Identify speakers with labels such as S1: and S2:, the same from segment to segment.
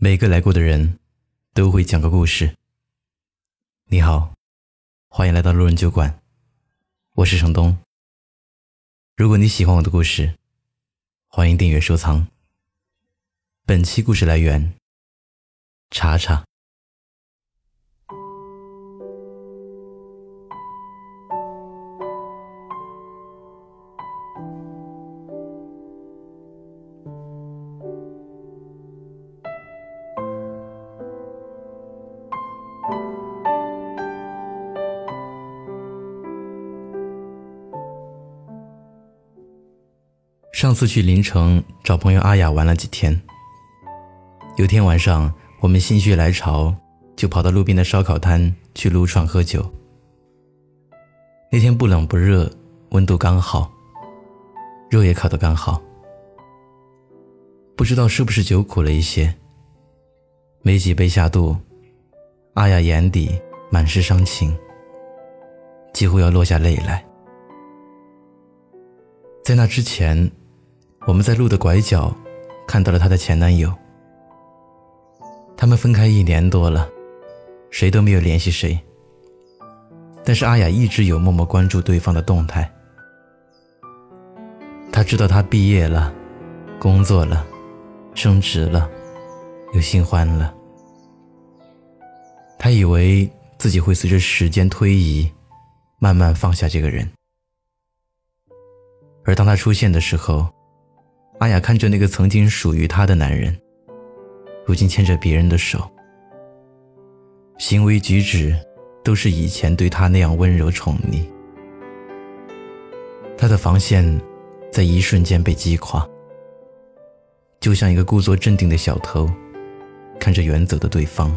S1: 每个来过的人，都会讲个故事。你好，欢迎来到路人酒馆，我是程东。如果你喜欢我的故事，欢迎订阅收藏。本期故事来源：查查。上次去临城找朋友阿雅玩了几天。有天晚上，我们心血来潮，就跑到路边的烧烤摊去撸串喝酒。那天不冷不热，温度刚好，肉也烤得刚好。不知道是不是酒苦了一些，没几杯下肚，阿雅眼底满是伤情，几乎要落下泪来。在那之前。我们在路的拐角看到了她的前男友。他们分开一年多了，谁都没有联系谁。但是阿雅一直有默默关注对方的动态。她知道他毕业了，工作了，升职了，有新欢了。她以为自己会随着时间推移，慢慢放下这个人。而当他出现的时候，阿雅看着那个曾经属于她的男人，如今牵着别人的手，行为举止都是以前对她那样温柔宠溺。她的防线在一瞬间被击垮，就像一个故作镇定的小偷，看着远走的对方。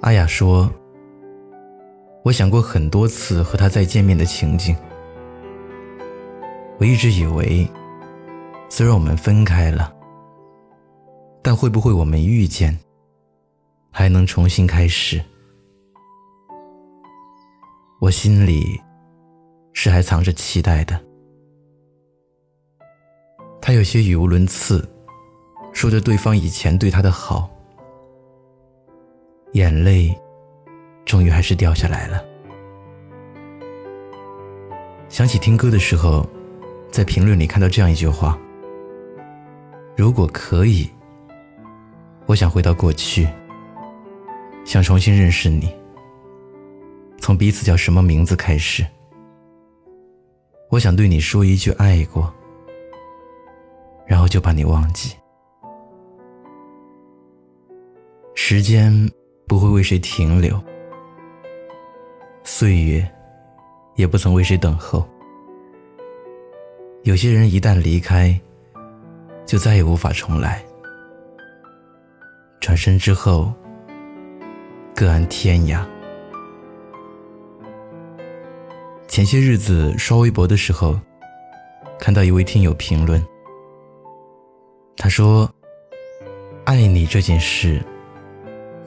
S1: 阿雅说：“我想过很多次和他再见面的情景。”我一直以为，虽然我们分开了，但会不会我们遇见，还能重新开始？我心里是还藏着期待的。他有些语无伦次，说着对方以前对他的好，眼泪终于还是掉下来了。想起听歌的时候。在评论里看到这样一句话：“如果可以，我想回到过去，想重新认识你，从彼此叫什么名字开始。我想对你说一句爱过，然后就把你忘记。时间不会为谁停留，岁月也不曾为谁等候。”有些人一旦离开，就再也无法重来。转身之后，各安天涯。前些日子刷微博的时候，看到一位听友评论，他说：“爱你这件事，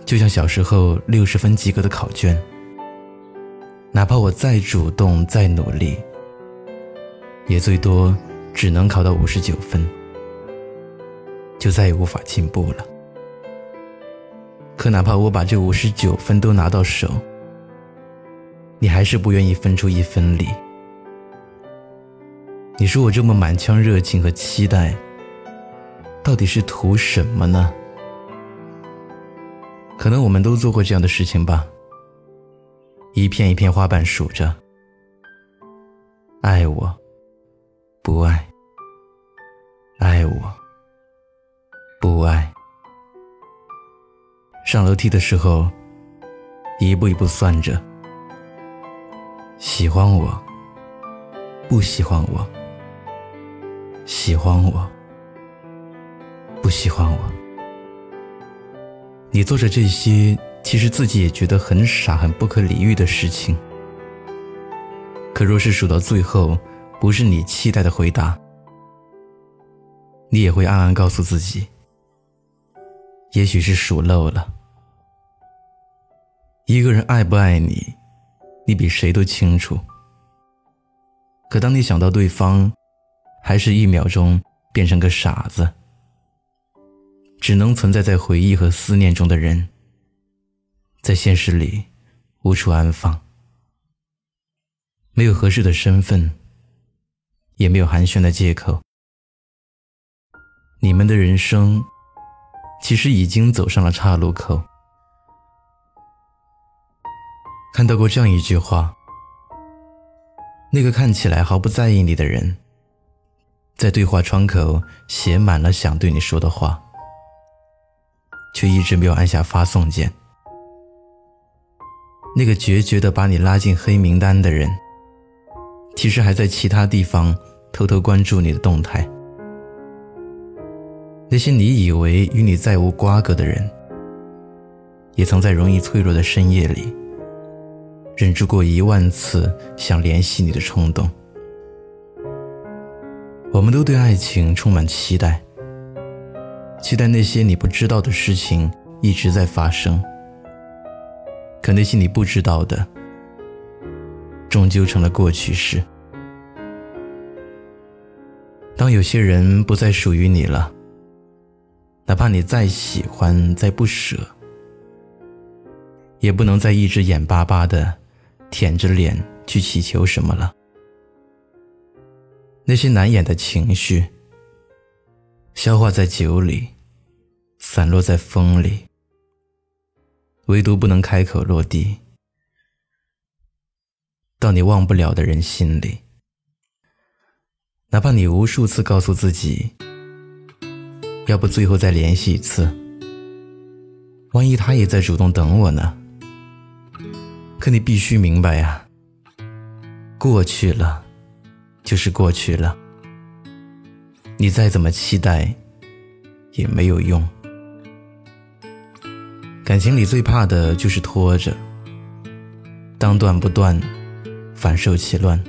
S1: 就像小时候六十分及格的考卷，哪怕我再主动再努力。”也最多只能考到五十九分，就再也无法进步了。可哪怕我把这五十九分都拿到手，你还是不愿意分出一分力。你说我这么满腔热情和期待，到底是图什么呢？可能我们都做过这样的事情吧。一片一片花瓣数着，爱我。不爱，爱我，不爱。上楼梯的时候，一步一步算着，喜欢我，不喜欢我，喜欢我，不喜欢我。你做着这些，其实自己也觉得很傻、很不可理喻的事情。可若是数到最后，不是你期待的回答，你也会暗暗告诉自己，也许是数漏了。一个人爱不爱你，你比谁都清楚。可当你想到对方，还是一秒钟变成个傻子，只能存在在回忆和思念中的人，在现实里无处安放，没有合适的身份，也没有寒暄的借口。你们的人生，其实已经走上了岔路口。看到过这样一句话：那个看起来毫不在意你的人，在对话窗口写满了想对你说的话。却一直没有按下发送键。那个决绝的把你拉进黑名单的人，其实还在其他地方偷偷关注你的动态。那些你以为与你再无瓜葛的人，也曾在容易脆弱的深夜里，忍住过一万次想联系你的冲动。我们都对爱情充满期待。期待那些你不知道的事情一直在发生，可那些你不知道的，终究成了过去式。当有些人不再属于你了，哪怕你再喜欢、再不舍，也不能再一直眼巴巴的舔着脸去祈求什么了。那些难掩的情绪。消化在酒里，散落在风里，唯独不能开口落地，到你忘不了的人心里。哪怕你无数次告诉自己，要不最后再联系一次，万一他也在主动等我呢？可你必须明白呀，过去了，就是过去了。你再怎么期待，也没有用。感情里最怕的就是拖着，当断不断，反受其乱。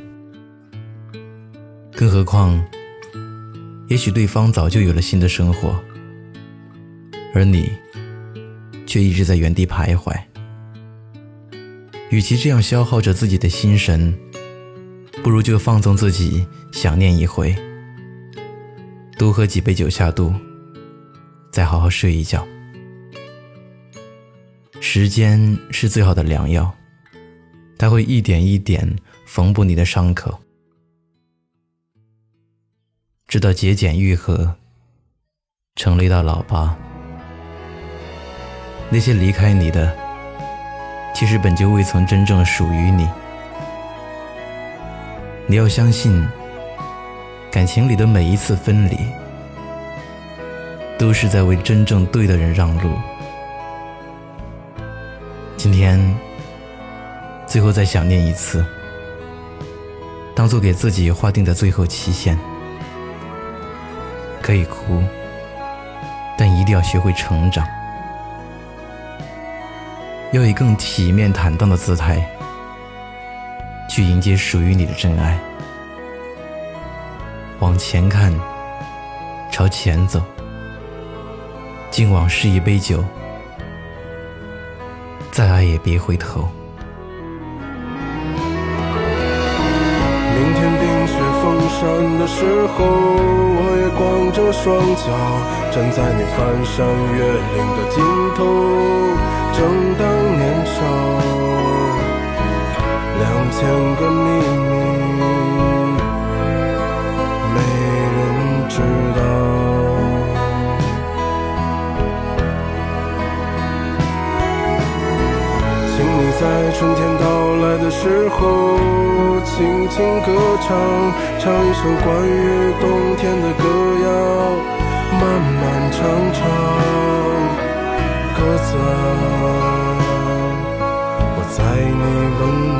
S1: 更何况，也许对方早就有了新的生活，而你却一直在原地徘徊。与其这样消耗着自己的心神，不如就放纵自己，想念一回。多喝几杯酒下肚，再好好睡一觉。时间是最好的良药，它会一点一点缝补你的伤口，直到节俭愈合，成了一道老疤。那些离开你的，其实本就未曾真正属于你。你要相信。感情里的每一次分离，都是在为真正对的人让路。今天，最后再想念一次，当做给自己划定的最后期限。可以哭，但一定要学会成长，要以更体面坦荡的姿态，去迎接属于你的真爱。往前看，朝前走，敬往事一杯酒，再爱也别回头。
S2: 明天冰雪封山的时候，我也光着双脚站在你翻山越岭的尽头，正当年少，两千个秘密在春天到来的时候，轻轻歌唱，唱一首关于冬天的歌谣，漫漫长长，鸽子啊，我在你温暖